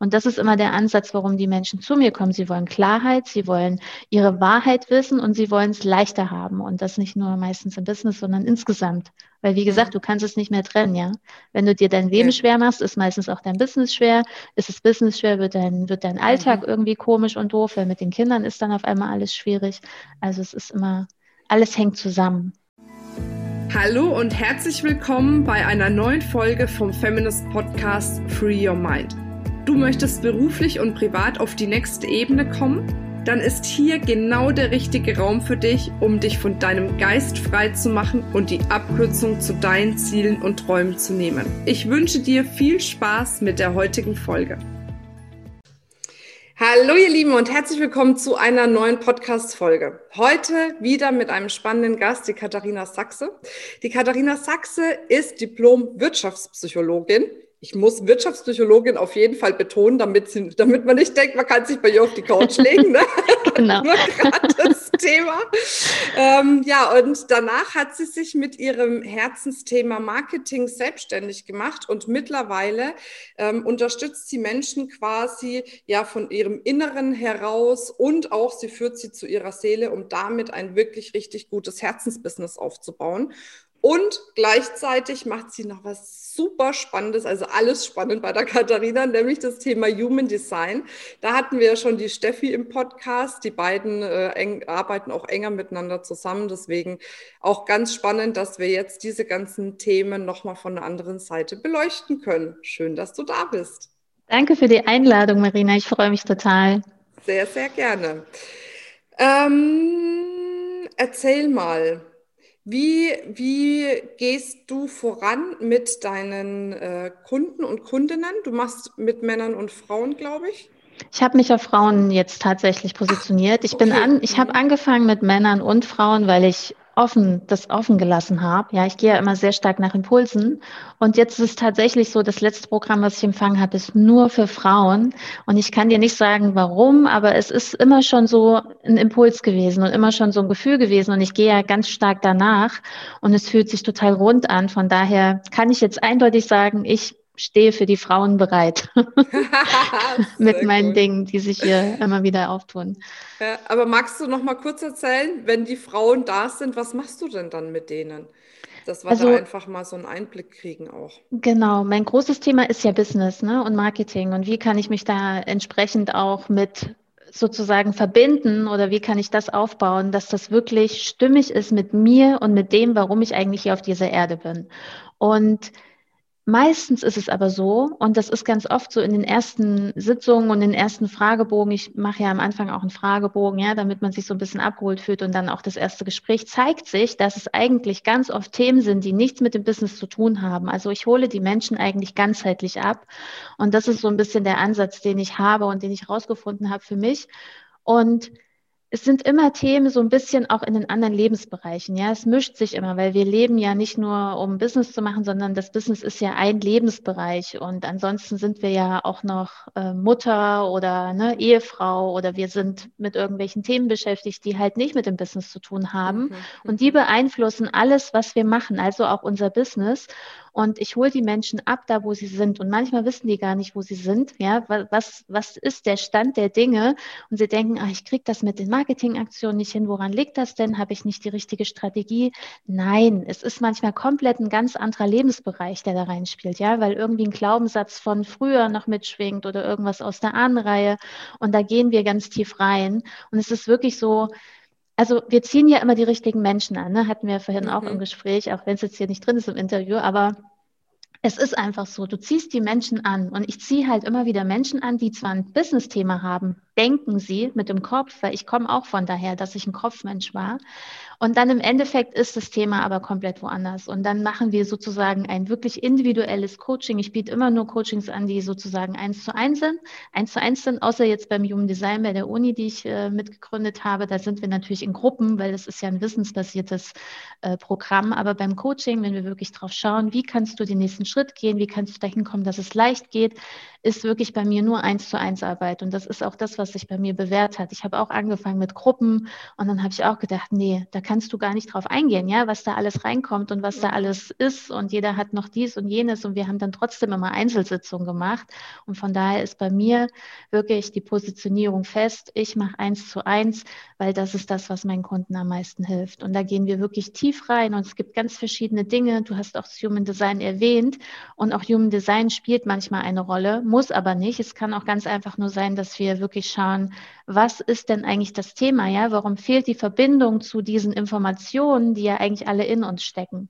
Und das ist immer der Ansatz, warum die Menschen zu mir kommen. Sie wollen Klarheit, sie wollen ihre Wahrheit wissen und sie wollen es leichter haben. Und das nicht nur meistens im Business, sondern insgesamt. Weil wie gesagt, du kannst es nicht mehr trennen, ja. Wenn du dir dein Leben ja. schwer machst, ist meistens auch dein Business schwer. Ist das Business schwer, wird dein, wird dein Alltag mhm. irgendwie komisch und doof, weil mit den Kindern ist dann auf einmal alles schwierig. Also es ist immer, alles hängt zusammen. Hallo und herzlich willkommen bei einer neuen Folge vom Feminist Podcast Free Your Mind. Du möchtest beruflich und privat auf die nächste Ebene kommen? dann ist hier genau der richtige Raum für dich, um dich von deinem Geist frei zu machen und die Abkürzung zu deinen Zielen und Träumen zu nehmen. Ich wünsche dir viel Spaß mit der heutigen Folge. Hallo ihr Lieben und herzlich willkommen zu einer neuen Podcast-Folge. Heute wieder mit einem spannenden Gast, die Katharina Sachse. Die Katharina Sachse ist Diplom-Wirtschaftspsychologin ich muss Wirtschaftspsychologin auf jeden Fall betonen, damit, sie, damit man nicht denkt, man kann sich bei ihr auf die Couch legen. Ne? genau. Nur gerade das Thema. Ähm, ja, und danach hat sie sich mit ihrem Herzensthema Marketing selbstständig gemacht und mittlerweile ähm, unterstützt sie Menschen quasi ja von ihrem Inneren heraus und auch sie führt sie zu ihrer Seele, um damit ein wirklich richtig gutes Herzensbusiness aufzubauen. Und gleichzeitig macht sie noch was super Spannendes, also alles spannend bei der Katharina, nämlich das Thema Human Design. Da hatten wir ja schon die Steffi im Podcast. Die beiden äh, eng, arbeiten auch enger miteinander zusammen. Deswegen auch ganz spannend, dass wir jetzt diese ganzen Themen nochmal von der anderen Seite beleuchten können. Schön, dass du da bist. Danke für die Einladung, Marina. Ich freue mich total. Sehr, sehr gerne. Ähm, erzähl mal, wie, wie gehst du voran mit deinen äh, Kunden und Kundinnen? Du machst mit Männern und Frauen, glaube ich. Ich habe mich auf Frauen jetzt tatsächlich positioniert. Ich okay. bin an, ich habe mhm. angefangen mit Männern und Frauen, weil ich offen, das offen gelassen habe. Ja, ich gehe ja immer sehr stark nach Impulsen. Und jetzt ist es tatsächlich so, das letzte Programm, was ich empfangen habe, ist nur für Frauen. Und ich kann dir nicht sagen, warum, aber es ist immer schon so ein Impuls gewesen und immer schon so ein Gefühl gewesen. Und ich gehe ja ganz stark danach. Und es fühlt sich total rund an. Von daher kann ich jetzt eindeutig sagen, ich stehe für die Frauen bereit mit meinen gut. Dingen, die sich hier immer wieder auftun. Ja, aber magst du noch mal kurz erzählen, wenn die Frauen da sind, was machst du denn dann mit denen? Dass wir also, da einfach mal so einen Einblick kriegen auch. Genau, mein großes Thema ist ja Business ne, und Marketing. Und wie kann ich mich da entsprechend auch mit sozusagen verbinden oder wie kann ich das aufbauen, dass das wirklich stimmig ist mit mir und mit dem, warum ich eigentlich hier auf dieser Erde bin. Und Meistens ist es aber so, und das ist ganz oft so in den ersten Sitzungen und den ersten Fragebogen, ich mache ja am Anfang auch einen Fragebogen, ja, damit man sich so ein bisschen abgeholt fühlt und dann auch das erste Gespräch, zeigt sich, dass es eigentlich ganz oft Themen sind, die nichts mit dem Business zu tun haben. Also ich hole die Menschen eigentlich ganzheitlich ab. Und das ist so ein bisschen der Ansatz, den ich habe und den ich rausgefunden habe für mich. Und es sind immer Themen so ein bisschen auch in den anderen Lebensbereichen. Ja, es mischt sich immer, weil wir leben ja nicht nur, um Business zu machen, sondern das Business ist ja ein Lebensbereich. Und ansonsten sind wir ja auch noch äh, Mutter oder ne, Ehefrau oder wir sind mit irgendwelchen Themen beschäftigt, die halt nicht mit dem Business zu tun haben. Mhm. Und die beeinflussen alles, was wir machen, also auch unser Business. Und ich hole die Menschen ab, da wo sie sind. Und manchmal wissen die gar nicht, wo sie sind. Ja, was, was ist der Stand der Dinge? Und sie denken, ach, ich kriege das mit den Marketingaktionen nicht hin. Woran liegt das denn? Habe ich nicht die richtige Strategie? Nein, es ist manchmal komplett ein ganz anderer Lebensbereich, der da reinspielt. Ja, weil irgendwie ein Glaubenssatz von früher noch mitschwingt oder irgendwas aus der Ahnenreihe. Und da gehen wir ganz tief rein. Und es ist wirklich so, also wir ziehen ja immer die richtigen Menschen an, ne? hatten wir vorhin mhm. auch im mhm. Gespräch, auch wenn es jetzt hier nicht drin ist im Interview, aber es ist einfach so, du ziehst die Menschen an und ich ziehe halt immer wieder Menschen an, die zwar ein Business-Thema haben, denken sie mit dem Kopf, weil ich komme auch von daher, dass ich ein Kopfmensch war. Und dann im Endeffekt ist das Thema aber komplett woanders. Und dann machen wir sozusagen ein wirklich individuelles Coaching. Ich biete immer nur Coachings an, die sozusagen eins zu eins sind, eins zu eins sind, außer jetzt beim Human Design bei der Uni, die ich äh, mitgegründet habe. Da sind wir natürlich in Gruppen, weil das ist ja ein wissensbasiertes äh, Programm. Aber beim Coaching, wenn wir wirklich drauf schauen, wie kannst du den nächsten Schritt gehen, wie kannst du dahin kommen, dass es leicht geht, ist wirklich bei mir nur eins zu eins Arbeit. Und das ist auch das, was sich bei mir bewährt hat. Ich habe auch angefangen mit Gruppen und dann habe ich auch gedacht, nee, da kannst du gar nicht drauf eingehen, ja, was da alles reinkommt und was da alles ist. Und jeder hat noch dies und jenes und wir haben dann trotzdem immer Einzelsitzungen gemacht. Und von daher ist bei mir wirklich die Positionierung fest. Ich mache eins zu eins, weil das ist das, was meinen Kunden am meisten hilft. Und da gehen wir wirklich tief rein und es gibt ganz verschiedene Dinge. Du hast auch das Human Design erwähnt und auch Human Design spielt manchmal eine Rolle, muss aber nicht. Es kann auch ganz einfach nur sein, dass wir wirklich schauen, was ist denn eigentlich das Thema? Ja, warum fehlt die Verbindung zu diesen Informationen, die ja eigentlich alle in uns stecken?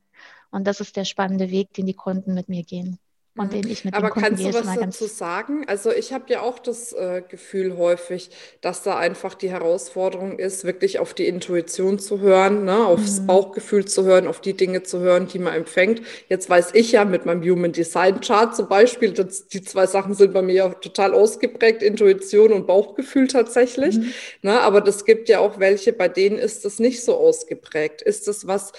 Und das ist der spannende Weg, den die Kunden mit mir gehen und den ich mit Aber dem kannst du was dazu sagen? Also ich habe ja auch das äh, Gefühl häufig, dass da einfach die Herausforderung ist, wirklich auf die Intuition zu hören, ne? aufs mhm. Bauchgefühl zu hören, auf die Dinge zu hören, die man empfängt. Jetzt weiß ich ja mit meinem Human Design Chart zum Beispiel, dass die zwei Sachen sind bei mir ja total ausgeprägt, Intuition und Bauchgefühl tatsächlich. Mhm. Ne? Aber das gibt ja auch welche, bei denen ist das nicht so ausgeprägt. Ist das was,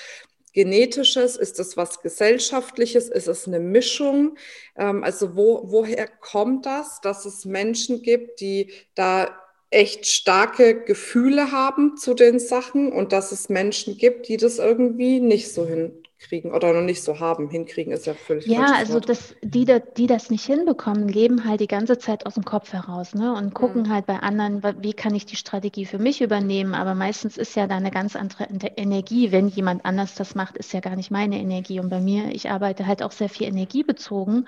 Genetisches? Ist es was Gesellschaftliches? Ist es eine Mischung? Ähm, also wo, woher kommt das, dass es Menschen gibt, die da echt starke Gefühle haben zu den Sachen und dass es Menschen gibt, die das irgendwie nicht so hin, kriegen oder noch nicht so haben. Hinkriegen ist ja völlig Ja, also das, die, die das nicht hinbekommen, leben halt die ganze Zeit aus dem Kopf heraus ne? und gucken mhm. halt bei anderen, wie kann ich die Strategie für mich übernehmen. Aber meistens ist ja da eine ganz andere Energie. Wenn jemand anders das macht, ist ja gar nicht meine Energie. Und bei mir, ich arbeite halt auch sehr viel energiebezogen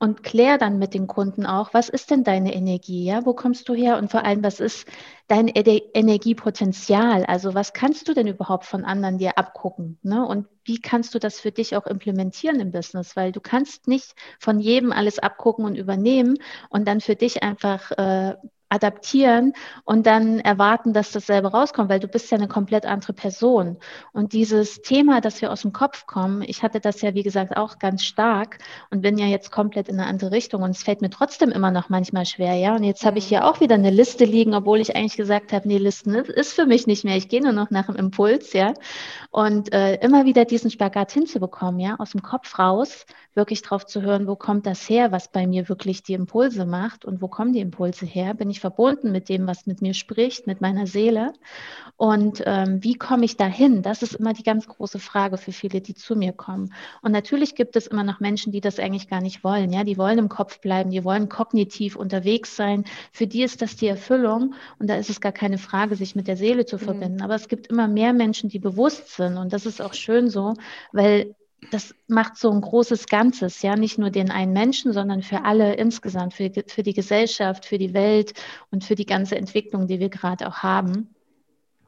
und kläre dann mit den Kunden auch, was ist denn deine Energie? Ja, wo kommst du her? Und vor allem, was ist dein Energiepotenzial? Also was kannst du denn überhaupt von anderen dir abgucken? Ne? Und wie kannst du das für dich auch implementieren im Business? Weil du kannst nicht von jedem alles abgucken und übernehmen und dann für dich einfach äh, adaptieren und dann erwarten, dass dasselbe rauskommt, weil du bist ja eine komplett andere Person. Und dieses Thema, dass wir aus dem Kopf kommen, ich hatte das ja, wie gesagt, auch ganz stark und bin ja jetzt komplett in eine andere Richtung und es fällt mir trotzdem immer noch manchmal schwer, ja. Und jetzt habe ich hier auch wieder eine Liste liegen, obwohl ich eigentlich gesagt habe, nee, Listen ist für mich nicht mehr. Ich gehe nur noch nach dem Impuls, ja. Und äh, immer wieder diesen Spagat hinzubekommen, ja, aus dem Kopf raus, wirklich drauf zu hören, wo kommt das her, was bei mir wirklich die Impulse macht und wo kommen die Impulse her? Bin ich verbunden mit dem, was mit mir spricht, mit meiner Seele? Und ähm, wie komme ich dahin? Das ist immer die ganz große Frage für viele, die zu mir kommen. Und natürlich gibt es immer noch Menschen, die das eigentlich gar nicht wollen. Ja, die wollen im Kopf bleiben, die wollen kognitiv unterwegs sein. Für die ist das die Erfüllung und da ist es gar keine Frage, sich mit der Seele zu mhm. verbinden. Aber es gibt immer mehr Menschen, die bewusst sind und das ist auch schön so, weil das macht so ein großes Ganzes, ja, nicht nur den einen Menschen, sondern für alle insgesamt, für, für die Gesellschaft, für die Welt und für die ganze Entwicklung, die wir gerade auch haben.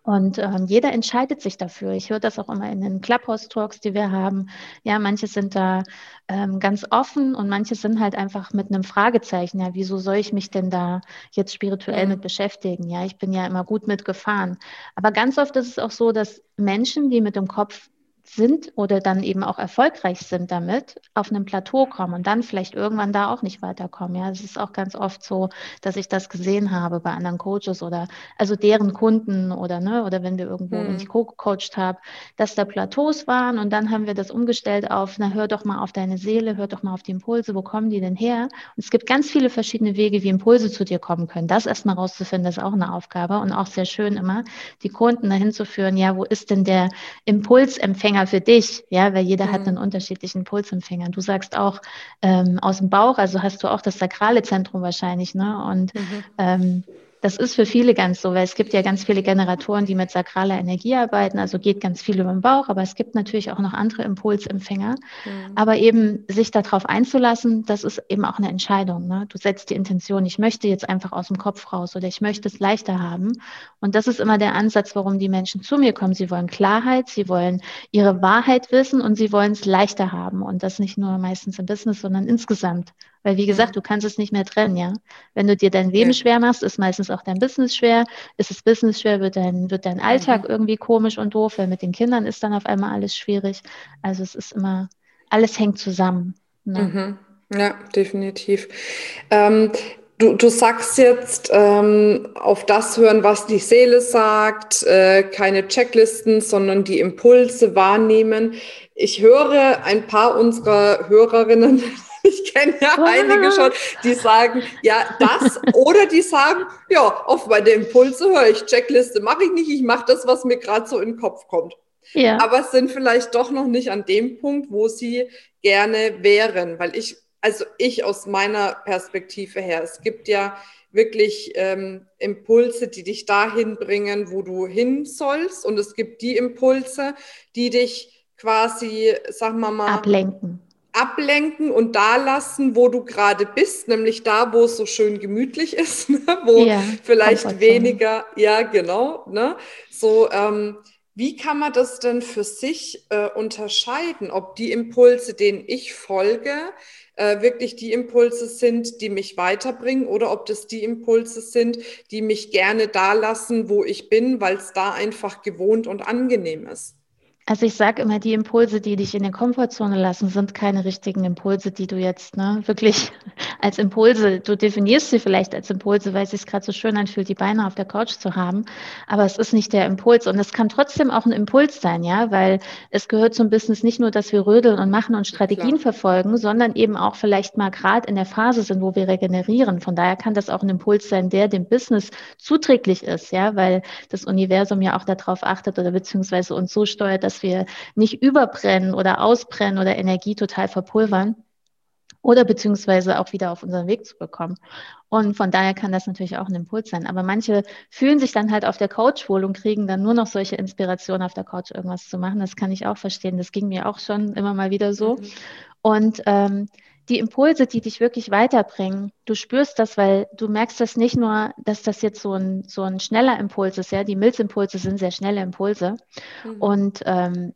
Und ähm, jeder entscheidet sich dafür. Ich höre das auch immer in den Clubhouse-Talks, die wir haben. Ja, manche sind da ähm, ganz offen und manche sind halt einfach mit einem Fragezeichen. Ja, wieso soll ich mich denn da jetzt spirituell mit beschäftigen? Ja, ich bin ja immer gut mitgefahren. Aber ganz oft ist es auch so, dass Menschen, die mit dem Kopf sind oder dann eben auch erfolgreich sind damit, auf einem Plateau kommen und dann vielleicht irgendwann da auch nicht weiterkommen. Ja, es ist auch ganz oft so, dass ich das gesehen habe bei anderen Coaches oder also deren Kunden oder ne, oder wenn wir irgendwo, mhm. wenn ich co-coacht habe, dass da Plateaus waren und dann haben wir das umgestellt auf, na hör doch mal auf deine Seele, hör doch mal auf die Impulse, wo kommen die denn her? Und es gibt ganz viele verschiedene Wege, wie Impulse zu dir kommen können. Das erstmal rauszufinden, ist auch eine Aufgabe und auch sehr schön immer, die Kunden dahin zu führen, ja, wo ist denn der Impulsempfänger Empfänger für dich, ja, weil jeder mhm. hat einen unterschiedlichen Pulsempfänger. Du sagst auch ähm, aus dem Bauch, also hast du auch das sakrale Zentrum wahrscheinlich, ne? Und mhm. ähm, das ist für viele ganz so, weil es gibt ja ganz viele Generatoren, die mit sakraler Energie arbeiten, also geht ganz viel über den Bauch, aber es gibt natürlich auch noch andere Impulsempfänger. Mhm. Aber eben sich darauf einzulassen, das ist eben auch eine Entscheidung. Ne? Du setzt die Intention, ich möchte jetzt einfach aus dem Kopf raus oder ich möchte es leichter haben. Und das ist immer der Ansatz, warum die Menschen zu mir kommen. Sie wollen Klarheit, sie wollen ihre Wahrheit wissen und sie wollen es leichter haben. Und das nicht nur meistens im Business, sondern insgesamt. Weil wie gesagt, du kannst es nicht mehr trennen, ja. Wenn du dir dein Leben ja. schwer machst, ist meistens auch dein Business schwer. Ist das Business schwer, wird dein, wird dein Alltag mhm. irgendwie komisch und doof, weil mit den Kindern ist dann auf einmal alles schwierig. Also es ist immer, alles hängt zusammen. Ne? Mhm. Ja, definitiv. Ähm, Du, du sagst jetzt, ähm, auf das hören, was die Seele sagt, äh, keine Checklisten, sondern die Impulse wahrnehmen. Ich höre ein paar unserer Hörerinnen ich kenne ja einige schon, die sagen, ja, das oder die sagen, ja, auf meine Impulse höre ich, Checkliste mache ich nicht, ich mache das, was mir gerade so in den Kopf kommt. Ja. Aber sind vielleicht doch noch nicht an dem Punkt, wo sie gerne wären, weil ich, also ich aus meiner Perspektive her, es gibt ja wirklich ähm, Impulse, die dich dahin bringen, wo du hin sollst. Und es gibt die Impulse, die dich quasi, sagen wir mal, ablenken. Ablenken und da lassen, wo du gerade bist, nämlich da, wo es so schön gemütlich ist, ne? wo ja, vielleicht weniger, ja, genau, ne? So, ähm, wie kann man das denn für sich äh, unterscheiden, ob die Impulse, denen ich folge, äh, wirklich die Impulse sind, die mich weiterbringen oder ob das die Impulse sind, die mich gerne da lassen, wo ich bin, weil es da einfach gewohnt und angenehm ist. Also ich sage immer, die Impulse, die dich in der Komfortzone lassen, sind keine richtigen Impulse, die du jetzt ne, wirklich als Impulse, du definierst sie vielleicht als Impulse, weil es sich gerade so schön anfühlt, die Beine auf der Couch zu haben, aber es ist nicht der Impuls und es kann trotzdem auch ein Impuls sein, ja, weil es gehört zum Business nicht nur, dass wir rödeln und machen und Strategien Klar. verfolgen, sondern eben auch vielleicht mal gerade in der Phase sind, wo wir regenerieren. Von daher kann das auch ein Impuls sein, der dem Business zuträglich ist, ja, weil das Universum ja auch darauf achtet oder beziehungsweise uns so steuert, dass dass wir nicht überbrennen oder ausbrennen oder Energie total verpulvern oder beziehungsweise auch wieder auf unseren Weg zu bekommen. Und von daher kann das natürlich auch ein Impuls sein. Aber manche fühlen sich dann halt auf der Couch wohl und kriegen dann nur noch solche Inspirationen auf der Couch irgendwas zu machen. Das kann ich auch verstehen. Das ging mir auch schon immer mal wieder so. Mhm. Und ähm, die Impulse, die dich wirklich weiterbringen, du spürst das, weil du merkst das nicht nur, dass das jetzt so ein, so ein schneller Impuls ist, ja, die Milzimpulse sind sehr schnelle Impulse mhm. und ähm,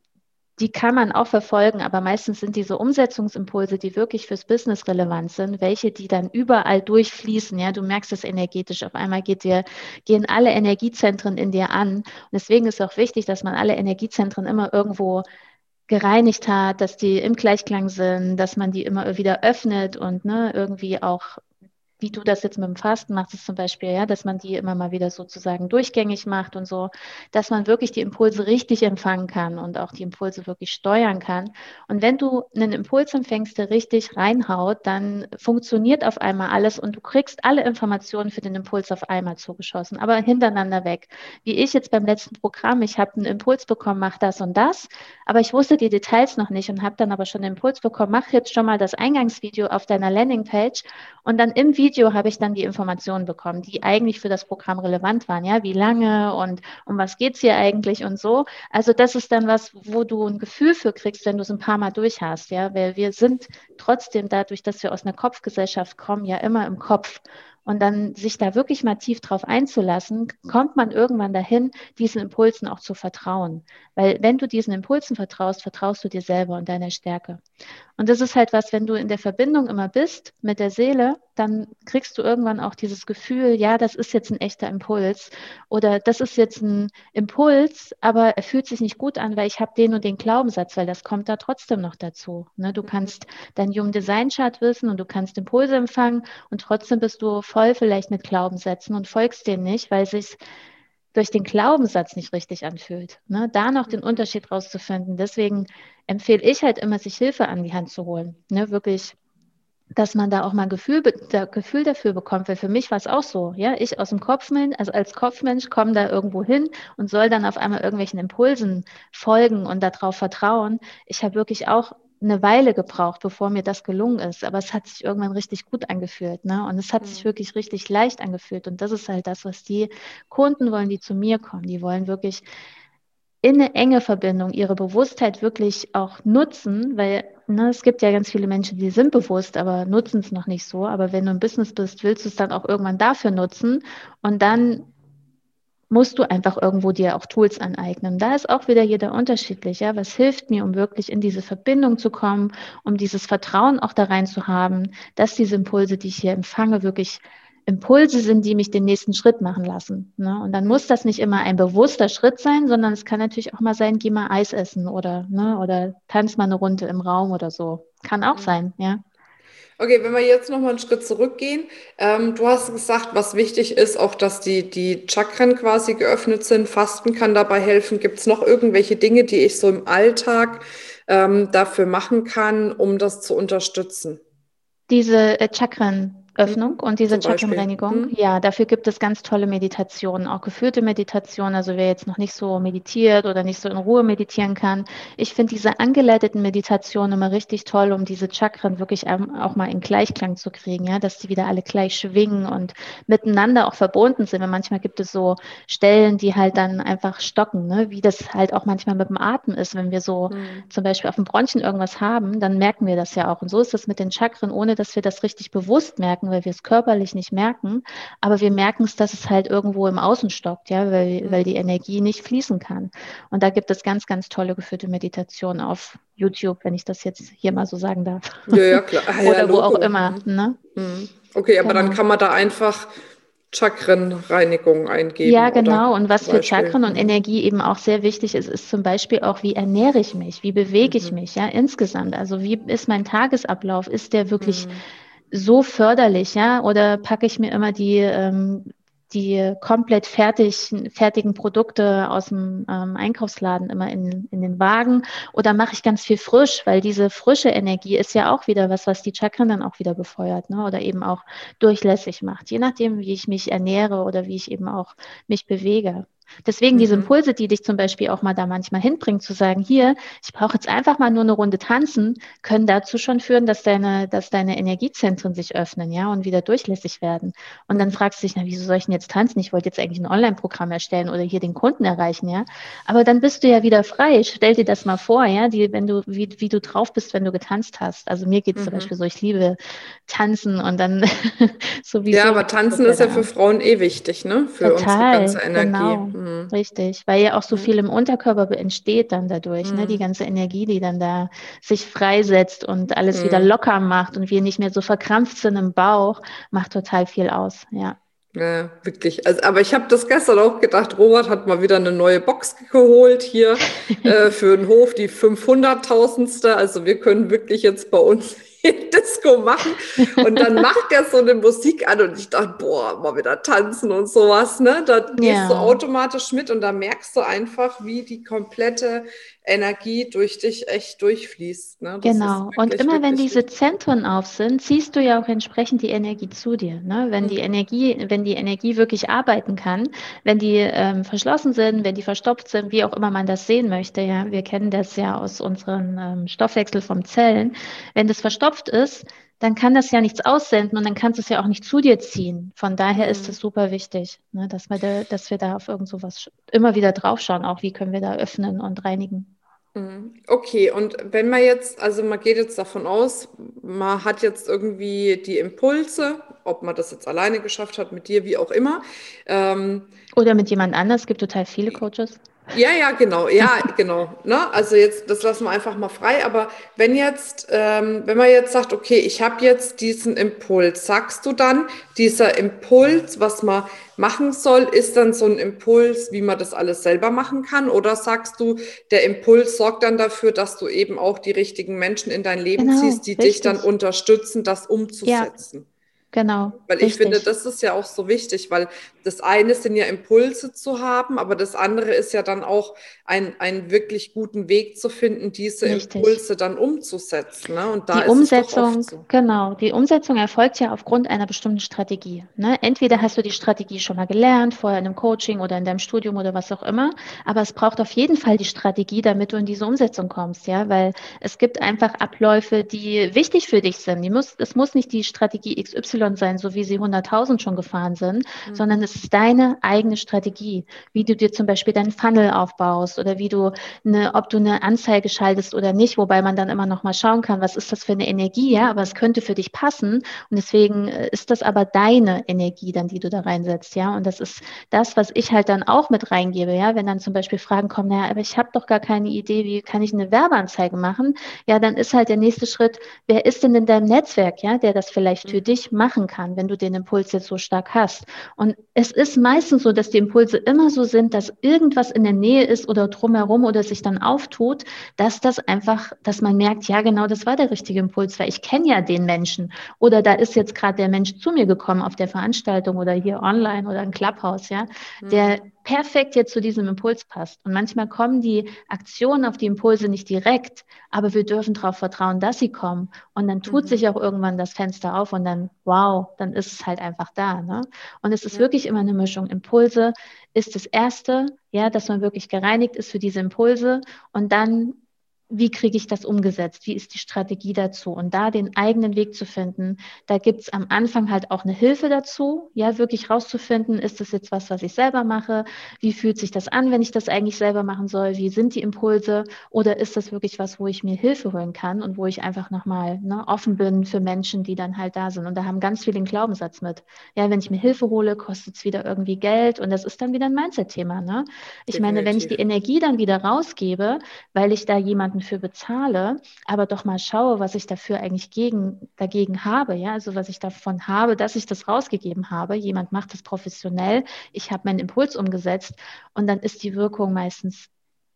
die kann man auch verfolgen, aber meistens sind diese Umsetzungsimpulse, die wirklich fürs Business relevant sind, welche, die dann überall durchfließen. Ja, du merkst es energetisch. Auf einmal geht dir, gehen alle Energiezentren in dir an. Und deswegen ist auch wichtig, dass man alle Energiezentren immer irgendwo gereinigt hat, dass die im Gleichklang sind, dass man die immer wieder öffnet und ne, irgendwie auch wie du das jetzt mit dem Fasten machst, ist zum Beispiel, ja, dass man die immer mal wieder sozusagen durchgängig macht und so, dass man wirklich die Impulse richtig empfangen kann und auch die Impulse wirklich steuern kann. Und wenn du einen Impuls empfängst, der richtig reinhaut, dann funktioniert auf einmal alles und du kriegst alle Informationen für den Impuls auf einmal zugeschossen, aber hintereinander weg. Wie ich jetzt beim letzten Programm, ich habe einen Impuls bekommen, mach das und das, aber ich wusste die Details noch nicht und habe dann aber schon den Impuls bekommen, mach jetzt schon mal das Eingangsvideo auf deiner Landingpage und dann im Video Video habe ich dann die Informationen bekommen, die eigentlich für das Programm relevant waren. Ja, wie lange und um was geht es hier eigentlich und so. Also das ist dann was, wo du ein Gefühl für kriegst, wenn du es ein paar Mal durch hast. Ja, weil wir sind trotzdem dadurch, dass wir aus einer Kopfgesellschaft kommen, ja immer im Kopf. Und dann sich da wirklich mal tief drauf einzulassen, kommt man irgendwann dahin, diesen Impulsen auch zu vertrauen. Weil wenn du diesen Impulsen vertraust, vertraust du dir selber und deiner Stärke. Und das ist halt was, wenn du in der Verbindung immer bist mit der Seele, dann kriegst du irgendwann auch dieses Gefühl, ja, das ist jetzt ein echter Impuls oder das ist jetzt ein Impuls, aber er fühlt sich nicht gut an, weil ich habe den und den Glaubenssatz, weil das kommt da trotzdem noch dazu. Ne? Du kannst dein Human Design Chart wissen und du kannst Impulse empfangen und trotzdem bist du voll vielleicht mit Glaubenssätzen und folgst denen nicht, weil sich durch den Glaubenssatz nicht richtig anfühlt. Ne? Da noch den. Unterschied rauszufinden. Deswegen empfehle ich halt immer, sich Hilfe an die Hand zu holen. Ne? Wirklich, dass man da auch mal Gefühl, da, Gefühl dafür bekommt. Weil für mich war es auch so. Ja, ich aus dem Kopfmensch, also als Kopfmensch komme da irgendwo hin und soll dann auf einmal irgendwelchen Impulsen folgen und darauf vertrauen. Ich habe wirklich auch eine Weile gebraucht, bevor mir das gelungen ist. Aber es hat sich irgendwann richtig gut angefühlt. Ne? Und es hat mhm. sich wirklich richtig leicht angefühlt. Und das ist halt das, was die Kunden wollen, die zu mir kommen. Die wollen wirklich in eine enge Verbindung ihre Bewusstheit wirklich auch nutzen, weil ne, es gibt ja ganz viele Menschen, die sind bewusst, aber nutzen es noch nicht so. Aber wenn du im Business bist, willst du es dann auch irgendwann dafür nutzen und dann musst du einfach irgendwo dir auch Tools aneignen. Da ist auch wieder jeder unterschiedlich. Ja? Was hilft mir, um wirklich in diese Verbindung zu kommen, um dieses Vertrauen auch da rein zu haben, dass diese Impulse, die ich hier empfange, wirklich Impulse sind, die mich den nächsten Schritt machen lassen. Ne? Und dann muss das nicht immer ein bewusster Schritt sein, sondern es kann natürlich auch mal sein, geh mal Eis essen oder, ne, oder tanz mal eine Runde im Raum oder so. Kann auch mhm. sein, ja. Okay, wenn wir jetzt nochmal einen Schritt zurückgehen, ähm, du hast gesagt, was wichtig ist, auch dass die, die Chakren quasi geöffnet sind. Fasten kann dabei helfen. Gibt es noch irgendwelche Dinge, die ich so im Alltag ähm, dafür machen kann, um das zu unterstützen? Diese äh, Chakren, Öffnung und diese Chakrenreinigung. Mhm. Ja, dafür gibt es ganz tolle Meditationen, auch geführte Meditationen. Also wer jetzt noch nicht so meditiert oder nicht so in Ruhe meditieren kann. Ich finde diese angeleiteten Meditationen immer richtig toll, um diese Chakren wirklich auch mal in Gleichklang zu kriegen, ja, dass die wieder alle gleich schwingen und miteinander auch verbunden sind. Weil manchmal gibt es so Stellen, die halt dann einfach stocken, ne? wie das halt auch manchmal mit dem Atem ist. Wenn wir so mhm. zum Beispiel auf dem Bronchien irgendwas haben, dann merken wir das ja auch. Und so ist das mit den Chakren, ohne dass wir das richtig bewusst merken, weil wir es körperlich nicht merken. Aber wir merken es, dass es halt irgendwo im Außen stockt, ja, weil, mhm. weil die Energie nicht fließen kann. Und da gibt es ganz, ganz tolle geführte Meditationen auf YouTube, wenn ich das jetzt hier mal so sagen darf. Ja, ja, klar. Ah, ja, Oder wo auch immer. Mhm. Ne? Mhm. Okay, aber genau. dann kann man da einfach Chakrenreinigung eingeben. Ja, genau. Und was für Chakren und Energie eben auch sehr wichtig ist, ist zum Beispiel auch, wie ernähre ich mich, wie bewege ich mhm. mich, ja, insgesamt. Also wie ist mein Tagesablauf? Ist der wirklich mhm. So förderlich, ja? Oder packe ich mir immer die ähm, die komplett fertig, fertigen Produkte aus dem ähm, Einkaufsladen immer in, in den Wagen oder mache ich ganz viel frisch, weil diese frische Energie ist ja auch wieder was, was die Chakren dann auch wieder befeuert ne? oder eben auch durchlässig macht, je nachdem, wie ich mich ernähre oder wie ich eben auch mich bewege. Deswegen mhm. diese Impulse, die dich zum Beispiel auch mal da manchmal hinbringen, zu sagen, hier, ich brauche jetzt einfach mal nur eine Runde tanzen, können dazu schon führen, dass deine, dass deine Energiezentren sich öffnen, ja, und wieder durchlässig werden. Und dann fragst du dich, na, wieso soll ich denn jetzt tanzen? Ich wollte jetzt eigentlich ein Online-Programm erstellen oder hier den Kunden erreichen, ja. Aber dann bist du ja wieder frei. Stell dir das mal vor, ja, die, wenn du, wie, wie du drauf bist, wenn du getanzt hast. Also mir geht es mhm. zum Beispiel so, ich liebe tanzen und dann sowieso. Ja, aber tanzen ist ja für Frauen eh wichtig, ne? Für Total, unsere ganze Energie. Genau. Mhm. Richtig, weil ja auch so viel im Unterkörper entsteht dann dadurch, mhm. ne? die mhm. ganze Energie, die dann da sich freisetzt und alles wieder mhm. locker macht und wir nicht mehr so verkrampft sind im Bauch, macht total viel aus, ja. Ja, wirklich. Also, aber ich habe das gestern auch gedacht, Robert hat mal wieder eine neue Box geholt hier äh, für den Hof, die 500.000ste. Also wir können wirklich jetzt bei uns Disco machen. Und dann macht er so eine Musik an und ich dachte, boah, mal wieder tanzen und sowas. Ne? Da gehst du automatisch mit und da merkst du einfach, wie die komplette Energie durch dich echt durchfließt. Ne? Genau. Wirklich, und immer wenn diese Zentren auf sind, ziehst du ja auch entsprechend die Energie zu dir. Ne? Wenn mhm. die Energie, wenn die Energie wirklich arbeiten kann, wenn die ähm, verschlossen sind, wenn die verstopft sind, wie auch immer man das sehen möchte, ja, wir kennen das ja aus unserem ähm, Stoffwechsel vom Zellen. Wenn das verstopft ist, dann kann das ja nichts aussenden und dann kannst du es ja auch nicht zu dir ziehen. Von daher mhm. ist es super wichtig, ne, dass, wir da, dass wir da auf irgend sowas immer wieder draufschauen, auch wie können wir da öffnen und reinigen. Mhm. Okay, und wenn man jetzt, also man geht jetzt davon aus, man hat jetzt irgendwie die Impulse, ob man das jetzt alleine geschafft hat, mit dir, wie auch immer. Ähm, Oder mit jemand anders, es gibt total viele Coaches. Ja, ja, genau, ja, genau. Ne? Also jetzt, das lassen wir einfach mal frei. Aber wenn jetzt, ähm, wenn man jetzt sagt, okay, ich habe jetzt diesen Impuls, sagst du dann, dieser Impuls, was man machen soll, ist dann so ein Impuls, wie man das alles selber machen kann? Oder sagst du, der Impuls sorgt dann dafür, dass du eben auch die richtigen Menschen in dein Leben genau, ziehst, die richtig. dich dann unterstützen, das umzusetzen? Ja. Genau. Weil richtig. ich finde, das ist ja auch so wichtig, weil das eine sind ja Impulse zu haben, aber das andere ist ja dann auch ein, einen wirklich guten Weg zu finden, diese richtig. Impulse dann umzusetzen. Ne? Und da die Umsetzung, so. genau, die Umsetzung erfolgt ja aufgrund einer bestimmten Strategie. Ne? Entweder hast du die Strategie schon mal gelernt, vorher in einem Coaching oder in deinem Studium oder was auch immer, aber es braucht auf jeden Fall die Strategie, damit du in diese Umsetzung kommst, ja, weil es gibt einfach Abläufe, die wichtig für dich sind. Die muss, es muss nicht die Strategie XY Y sein, so wie sie 100.000 schon gefahren sind, mhm. sondern es ist deine eigene Strategie, wie du dir zum Beispiel deinen Funnel aufbaust oder wie du eine, ob du eine Anzeige schaltest oder nicht, wobei man dann immer noch mal schauen kann, was ist das für eine Energie, ja, aber es könnte für dich passen. Und deswegen äh, ist das aber deine Energie dann, die du da reinsetzt, ja, und das ist das, was ich halt dann auch mit reingebe, ja, wenn dann zum Beispiel Fragen kommen, naja, aber ich habe doch gar keine Idee, wie kann ich eine Werbeanzeige machen, ja, dann ist halt der nächste Schritt, wer ist denn in deinem Netzwerk, ja, der das vielleicht für mhm. dich macht machen kann, wenn du den Impuls jetzt so stark hast. Und es ist meistens so, dass die Impulse immer so sind, dass irgendwas in der Nähe ist oder drumherum oder sich dann auftut, dass das einfach, dass man merkt, ja genau, das war der richtige Impuls, weil ich kenne ja den Menschen. Oder da ist jetzt gerade der Mensch zu mir gekommen auf der Veranstaltung oder hier online oder im Clubhouse, ja, der, perfekt jetzt zu diesem Impuls passt. Und manchmal kommen die Aktionen auf die Impulse nicht direkt, aber wir dürfen darauf vertrauen, dass sie kommen. Und dann tut mhm. sich auch irgendwann das Fenster auf und dann, wow, dann ist es halt einfach da. Ne? Und es ist ja. wirklich immer eine Mischung. Impulse ist das Erste, ja, dass man wirklich gereinigt ist für diese Impulse und dann wie kriege ich das umgesetzt? Wie ist die Strategie dazu? Und da den eigenen Weg zu finden, da gibt es am Anfang halt auch eine Hilfe dazu, ja, wirklich rauszufinden, ist das jetzt was, was ich selber mache? Wie fühlt sich das an, wenn ich das eigentlich selber machen soll? Wie sind die Impulse? Oder ist das wirklich was, wo ich mir Hilfe holen kann und wo ich einfach nochmal ne, offen bin für Menschen, die dann halt da sind? Und da haben ganz viele einen Glaubenssatz mit. Ja, wenn ich mir Hilfe hole, kostet es wieder irgendwie Geld und das ist dann wieder ein Mindset-Thema. Ne? Ich Definitiv. meine, wenn ich die Energie dann wieder rausgebe, weil ich da jemanden Monaten für bezahle, aber doch mal schaue, was ich dafür eigentlich gegen, dagegen habe, ja, also was ich davon habe, dass ich das rausgegeben habe. Jemand macht das professionell, ich habe meinen Impuls umgesetzt und dann ist die Wirkung meistens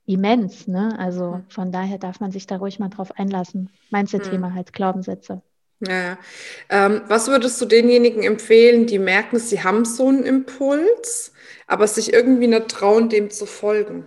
immens, ne? Also hm. von daher darf man sich da ruhig mal drauf einlassen. Mindset-Thema hm. halt, Glaubenssätze. Ja, ähm, was würdest du denjenigen empfehlen, die merken, sie haben so einen Impuls, aber sich irgendwie nicht trauen, dem zu folgen?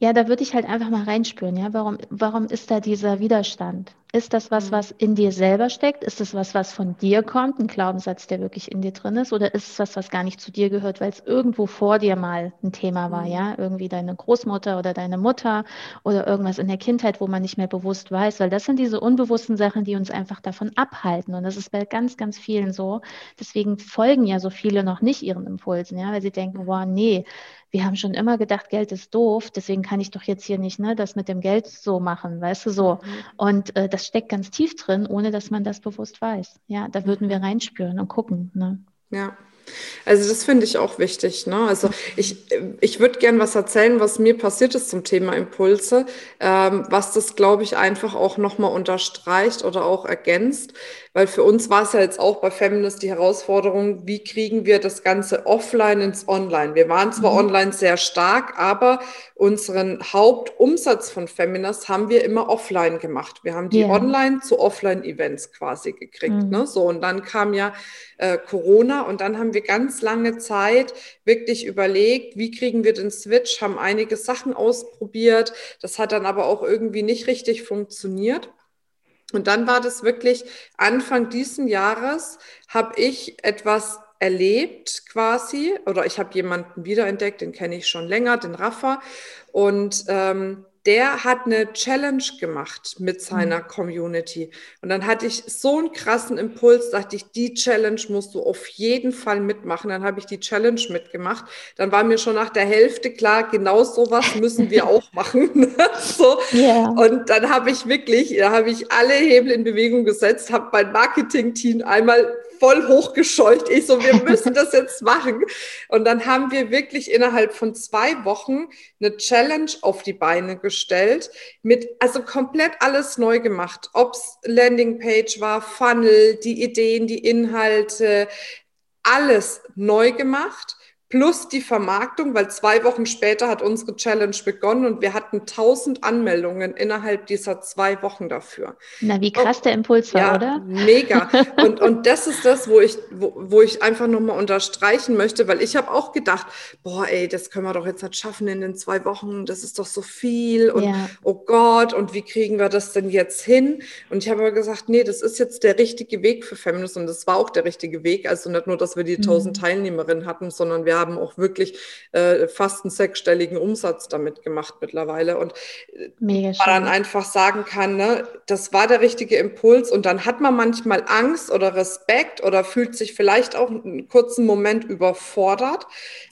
Ja, da würde ich halt einfach mal reinspüren, ja. Warum, warum ist da dieser Widerstand? Ist das was, mhm. was in dir selber steckt? Ist das was, was von dir kommt, ein Glaubenssatz, der wirklich in dir drin ist? Oder ist es was, was gar nicht zu dir gehört, weil es irgendwo vor dir mal ein Thema war, mhm. ja? Irgendwie deine Großmutter oder deine Mutter oder irgendwas in der Kindheit, wo man nicht mehr bewusst weiß, weil das sind diese unbewussten Sachen, die uns einfach davon abhalten. Und das ist bei ganz, ganz vielen so. Deswegen folgen ja so viele noch nicht ihren Impulsen, ja, weil sie denken, wow, nee, wir haben schon immer gedacht, Geld ist doof, deswegen kann ich doch jetzt hier nicht ne, das mit dem Geld so machen, weißt du so. Mhm. Und äh, das steckt ganz tief drin, ohne dass man das bewusst weiß. Ja, da würden wir reinspüren und gucken. Ne? Ja. Also das finde ich auch wichtig. Ne? Also ich, ich würde gern was erzählen, was mir passiert ist zum Thema Impulse, ähm, was das, glaube ich, einfach auch nochmal unterstreicht oder auch ergänzt. Weil für uns war es ja jetzt auch bei Feminist die Herausforderung, wie kriegen wir das Ganze offline ins Online? Wir waren zwar mhm. online sehr stark, aber unseren Hauptumsatz von Feminist haben wir immer offline gemacht. Wir haben die yeah. Online zu Offline-Events quasi gekriegt. Mhm. Ne? So, und dann kam ja äh, Corona und dann haben wir ganz lange Zeit wirklich überlegt, wie kriegen wir den Switch, haben einige Sachen ausprobiert. Das hat dann aber auch irgendwie nicht richtig funktioniert. Und dann war das wirklich Anfang diesen Jahres, habe ich etwas erlebt quasi, oder ich habe jemanden wiederentdeckt, den kenne ich schon länger, den Rafa. Und ähm, der hat eine Challenge gemacht mit seiner mhm. Community. Und dann hatte ich so einen krassen Impuls, dachte ich, die Challenge musst du auf jeden Fall mitmachen. Dann habe ich die Challenge mitgemacht. Dann war mir schon nach der Hälfte klar, genau sowas müssen wir auch machen. so. Yeah. Und dann habe ich wirklich, da habe ich alle Hebel in Bewegung gesetzt, habe mein Marketing-Team einmal voll hochgescheucht. Ich so, wir müssen das jetzt machen. Und dann haben wir wirklich innerhalb von zwei Wochen eine Challenge auf die Beine gestellt, mit, also komplett alles neu gemacht. Ob's Landingpage war, Funnel, die Ideen, die Inhalte, alles neu gemacht plus die Vermarktung, weil zwei Wochen später hat unsere Challenge begonnen und wir hatten 1000 Anmeldungen innerhalb dieser zwei Wochen dafür. Na, wie krass oh, der Impuls war, ja, oder? Mega. Und, und das ist das, wo ich, wo, wo ich einfach nochmal unterstreichen möchte, weil ich habe auch gedacht, boah, ey, das können wir doch jetzt nicht schaffen in den zwei Wochen, das ist doch so viel und ja. oh Gott, und wie kriegen wir das denn jetzt hin? Und ich habe aber gesagt, nee, das ist jetzt der richtige Weg für Feminist und das war auch der richtige Weg. Also nicht nur, dass wir die 1000 mhm. Teilnehmerinnen hatten, sondern wir haben auch wirklich äh, fast einen sechsstelligen Umsatz damit gemacht mittlerweile. Und äh, man dann einfach sagen kann, ne, das war der richtige Impuls. Und dann hat man manchmal Angst oder Respekt oder fühlt sich vielleicht auch einen kurzen Moment überfordert,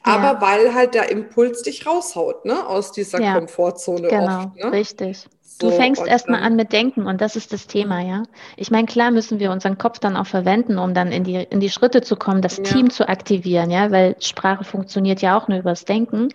ja. aber weil halt der Impuls dich raushaut, ne, aus dieser ja. Komfortzone. Genau, oft, ne? richtig. Du fängst erstmal an mit Denken und das ist das Thema, ja. Ich meine, klar müssen wir unseren Kopf dann auch verwenden, um dann in die, in die Schritte zu kommen, das ja. Team zu aktivieren, ja, weil Sprache funktioniert ja auch nur übers Denken.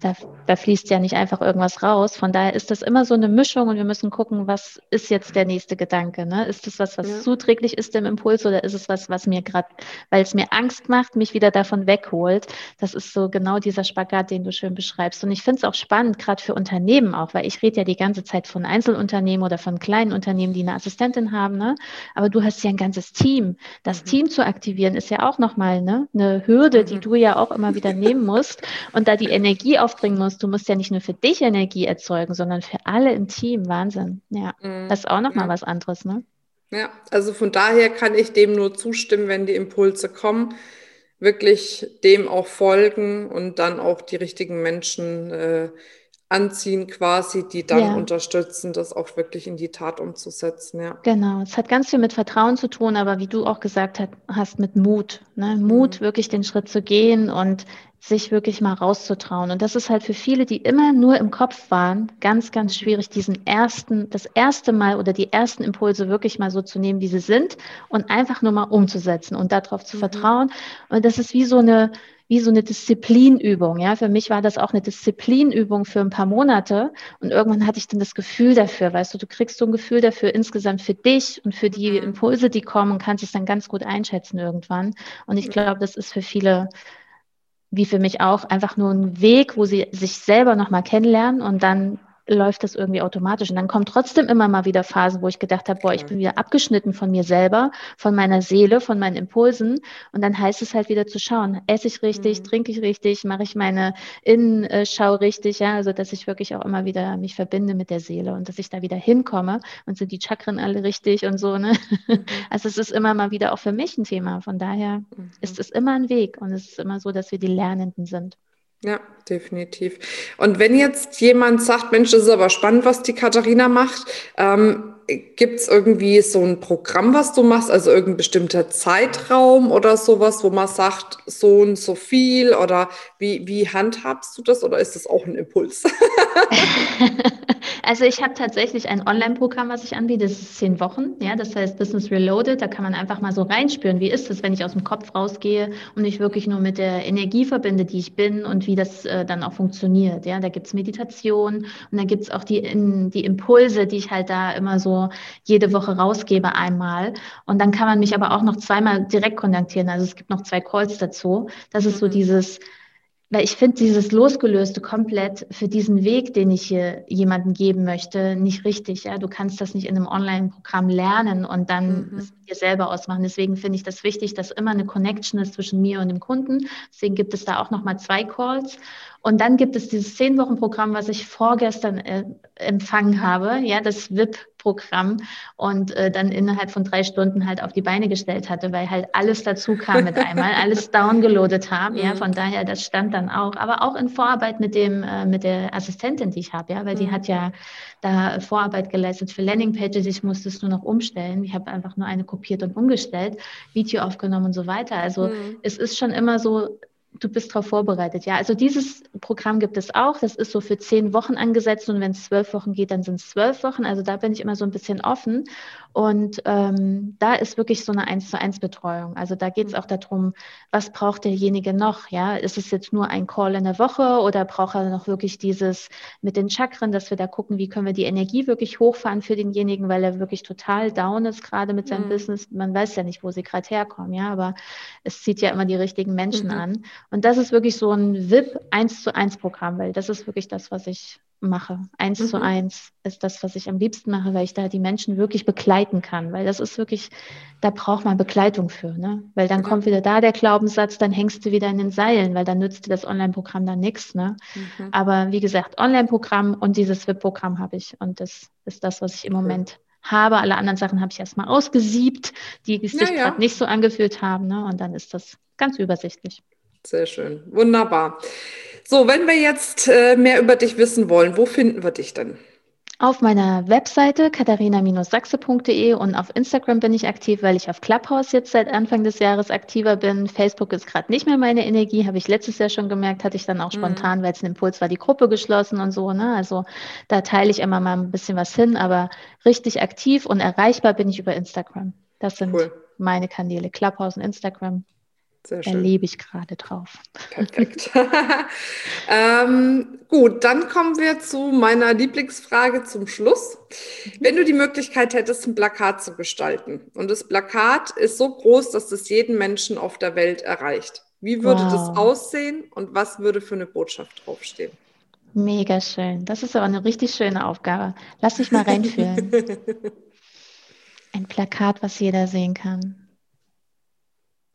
Da, da fließt ja nicht einfach irgendwas raus. Von daher ist das immer so eine Mischung und wir müssen gucken, was ist jetzt der nächste Gedanke, ne? Ist das was, was ja. zuträglich ist dem Impuls oder ist es was, was mir gerade, weil es mir Angst macht, mich wieder davon wegholt? Das ist so genau dieser Spagat, den du schön beschreibst. Und ich finde es auch spannend, gerade für Unternehmen auch, weil ich rede ja die ganze Zeit von von Einzelunternehmen oder von kleinen Unternehmen, die eine Assistentin haben, ne? aber du hast ja ein ganzes Team. Das mhm. Team zu aktivieren ist ja auch nochmal ne? eine Hürde, mhm. die du ja auch immer wieder nehmen musst und da die Energie aufbringen musst. Du musst ja nicht nur für dich Energie erzeugen, sondern für alle im Team. Wahnsinn. Ja, mhm. das ist auch nochmal ja. was anderes. Ne? Ja, also von daher kann ich dem nur zustimmen, wenn die Impulse kommen wirklich dem auch folgen und dann auch die richtigen Menschen äh, anziehen quasi, die dann ja. unterstützen, das auch wirklich in die Tat umzusetzen. Ja. Genau, es hat ganz viel mit Vertrauen zu tun, aber wie du auch gesagt hast, mit Mut. Ne? Mut, mhm. wirklich den Schritt zu gehen und sich wirklich mal rauszutrauen. Und das ist halt für viele, die immer nur im Kopf waren, ganz, ganz schwierig, diesen ersten, das erste Mal oder die ersten Impulse wirklich mal so zu nehmen, wie sie sind und einfach nur mal umzusetzen und darauf zu mhm. vertrauen. Und das ist wie so eine, wie so eine Disziplinübung. Ja, für mich war das auch eine Disziplinübung für ein paar Monate. Und irgendwann hatte ich dann das Gefühl dafür, weißt du, du kriegst so ein Gefühl dafür insgesamt für dich und für die mhm. Impulse, die kommen und kannst es dann ganz gut einschätzen irgendwann. Und ich glaube, das ist für viele wie für mich auch einfach nur ein Weg, wo sie sich selber nochmal kennenlernen und dann läuft das irgendwie automatisch. Und dann kommen trotzdem immer mal wieder Phasen, wo ich gedacht habe, boah, ich bin wieder abgeschnitten von mir selber, von meiner Seele, von meinen Impulsen. Und dann heißt es halt wieder zu schauen, esse ich richtig, mhm. trinke ich richtig, mache ich meine Innenschau richtig, ja, also dass ich wirklich auch immer wieder mich verbinde mit der Seele und dass ich da wieder hinkomme und sind die Chakren alle richtig und so, ne? Mhm. Also es ist immer mal wieder auch für mich ein Thema. Von daher mhm. ist es immer ein Weg und es ist immer so, dass wir die Lernenden sind. Ja, definitiv. Und wenn jetzt jemand sagt, Mensch, das ist aber spannend, was die Katharina macht, ähm, gibt es irgendwie so ein Programm, was du machst, also irgendein bestimmter Zeitraum oder sowas, wo man sagt, so und so viel? Oder wie, wie handhabst du das? Oder ist das auch ein Impuls? Also ich habe tatsächlich ein Online-Programm, was ich anbiete, das ist zehn Wochen, ja, das heißt Business Reloaded, da kann man einfach mal so reinspüren, wie ist es, wenn ich aus dem Kopf rausgehe und mich wirklich nur mit der Energie verbinde, die ich bin und wie das äh, dann auch funktioniert, ja, da gibt es Meditation und da gibt es auch die, in, die Impulse, die ich halt da immer so jede Woche rausgebe einmal und dann kann man mich aber auch noch zweimal direkt kontaktieren, also es gibt noch zwei Calls dazu, das ist so mhm. dieses weil ich finde dieses Losgelöste komplett für diesen Weg, den ich hier jemandem geben möchte, nicht richtig. Ja, du kannst das nicht in einem Online-Programm lernen und dann mhm. dir selber ausmachen. Deswegen finde ich das wichtig, dass immer eine Connection ist zwischen mir und dem Kunden. Deswegen gibt es da auch nochmal zwei Calls. Und dann gibt es dieses zehn Wochen Programm, was ich vorgestern äh, empfangen habe, ja, das VIP-Programm und äh, dann innerhalb von drei Stunden halt auf die Beine gestellt hatte, weil halt alles dazu kam mit einmal, alles downgeloadet haben, ja, mhm. von daher das stand dann auch, aber auch in Vorarbeit mit dem äh, mit der Assistentin, die ich habe, ja, weil die mhm. hat ja da Vorarbeit geleistet für Landingpages, ich musste es nur noch umstellen, ich habe einfach nur eine kopiert und umgestellt, Video aufgenommen und so weiter. Also mhm. es ist schon immer so du bist darauf vorbereitet. Ja, also dieses Programm gibt es auch. Das ist so für zehn Wochen angesetzt und wenn es zwölf Wochen geht, dann sind es zwölf Wochen. Also da bin ich immer so ein bisschen offen. Und ähm, da ist wirklich so eine eins zu eins Betreuung. Also da geht es mhm. auch darum, was braucht derjenige noch? Ja, ist es jetzt nur ein Call in der Woche oder braucht er noch wirklich dieses mit den Chakren, dass wir da gucken, wie können wir die Energie wirklich hochfahren für denjenigen, weil er wirklich total down ist gerade mit seinem mhm. Business. Man weiß ja nicht, wo sie gerade herkommen, ja, aber es zieht ja immer die richtigen Menschen mhm. an. Und das ist wirklich so ein VIP 1 zu 1 Programm, weil das ist wirklich das, was ich mache. Eins mhm. zu eins ist das, was ich am liebsten mache, weil ich da die Menschen wirklich begleiten kann. Weil das ist wirklich, da braucht man Begleitung für. Ne? Weil dann ja. kommt wieder da der Glaubenssatz, dann hängst du wieder in den Seilen, weil dann nützt dir das Online-Programm dann nichts. Ne? Mhm. Aber wie gesagt, Online-Programm und dieses VIP-Programm habe ich. Und das ist das, was ich im Moment habe. Alle anderen Sachen habe ich erstmal ausgesiebt, die sich ja, gerade nicht so angefühlt haben. Ne? Und dann ist das ganz übersichtlich. Sehr schön. Wunderbar. So, wenn wir jetzt äh, mehr über dich wissen wollen, wo finden wir dich denn? Auf meiner Webseite katharina-sachse.de und auf Instagram bin ich aktiv, weil ich auf Clubhouse jetzt seit Anfang des Jahres aktiver bin. Facebook ist gerade nicht mehr meine Energie, habe ich letztes Jahr schon gemerkt, hatte ich dann auch mhm. spontan, weil es ein Impuls war, die Gruppe geschlossen und so. Ne? Also da teile ich immer mal ein bisschen was hin, aber richtig aktiv und erreichbar bin ich über Instagram. Das sind cool. meine Kanäle, Clubhouse und Instagram. Sehr schön. Erlebe ich gerade drauf. Perfekt. ähm, gut, dann kommen wir zu meiner Lieblingsfrage zum Schluss. Wenn du die Möglichkeit hättest, ein Plakat zu gestalten und das Plakat ist so groß, dass es jeden Menschen auf der Welt erreicht, wie würde wow. das aussehen und was würde für eine Botschaft draufstehen? Mega schön. Das ist aber eine richtig schöne Aufgabe. Lass dich mal reinfühlen. Ein Plakat, was jeder sehen kann.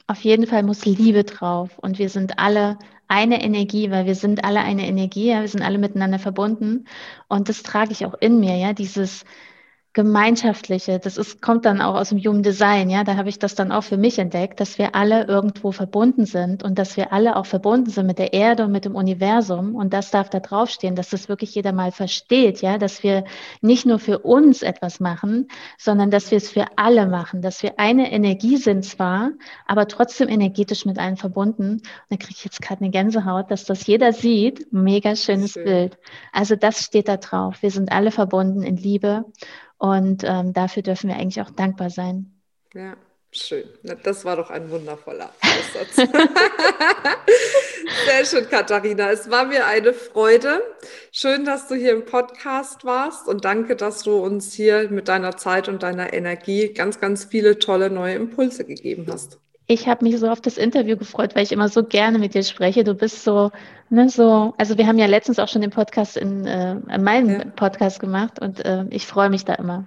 Auf jeden Fall muss Liebe drauf. Und wir sind alle eine Energie, weil wir sind alle eine Energie, ja, wir sind alle miteinander verbunden. Und das trage ich auch in mir, ja, dieses Gemeinschaftliche, das ist, kommt dann auch aus dem Human Design, ja, da habe ich das dann auch für mich entdeckt, dass wir alle irgendwo verbunden sind und dass wir alle auch verbunden sind mit der Erde und mit dem Universum und das darf da draufstehen, dass das wirklich jeder mal versteht, ja, dass wir nicht nur für uns etwas machen, sondern dass wir es für alle machen, dass wir eine Energie sind zwar, aber trotzdem energetisch mit allen verbunden. Und da kriege ich jetzt gerade eine Gänsehaut, dass das jeder sieht, mega schönes Schön. Bild. Also das steht da drauf. Wir sind alle verbunden in Liebe und ähm, dafür dürfen wir eigentlich auch dankbar sein. Ja, schön. Das war doch ein wundervoller Aussatz. Sehr schön, Katharina. Es war mir eine Freude. Schön, dass du hier im Podcast warst und danke, dass du uns hier mit deiner Zeit und deiner Energie ganz, ganz viele tolle neue Impulse gegeben hast. Ich habe mich so auf das Interview gefreut, weil ich immer so gerne mit dir spreche. Du bist so, ne, so, also wir haben ja letztens auch schon den Podcast in, äh, in meinem ja. Podcast gemacht und äh, ich freue mich da immer.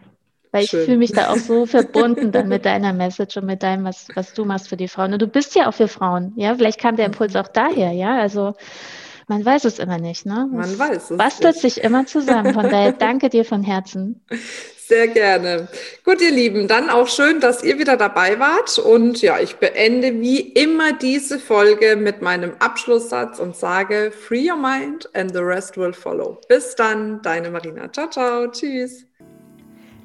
Weil Schön. ich fühle mich da auch so verbunden dann mit deiner Message und mit deinem, was, was du machst für die Frauen. Und du bist ja auch für Frauen, ja. Vielleicht kam der Impuls auch daher, ja. Also man weiß es immer nicht, ne? Man weiß es. Bastelt sich immer zusammen. Von daher danke dir von Herzen. Sehr gerne. Gut, ihr Lieben, dann auch schön, dass ihr wieder dabei wart. Und ja, ich beende wie immer diese Folge mit meinem Abschlusssatz und sage, free your mind and the rest will follow. Bis dann, deine Marina. Ciao, ciao. Tschüss.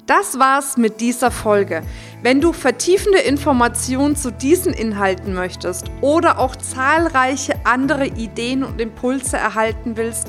Das war's mit dieser Folge. Wenn du vertiefende Informationen zu diesen Inhalten möchtest oder auch zahlreiche andere Ideen und Impulse erhalten willst,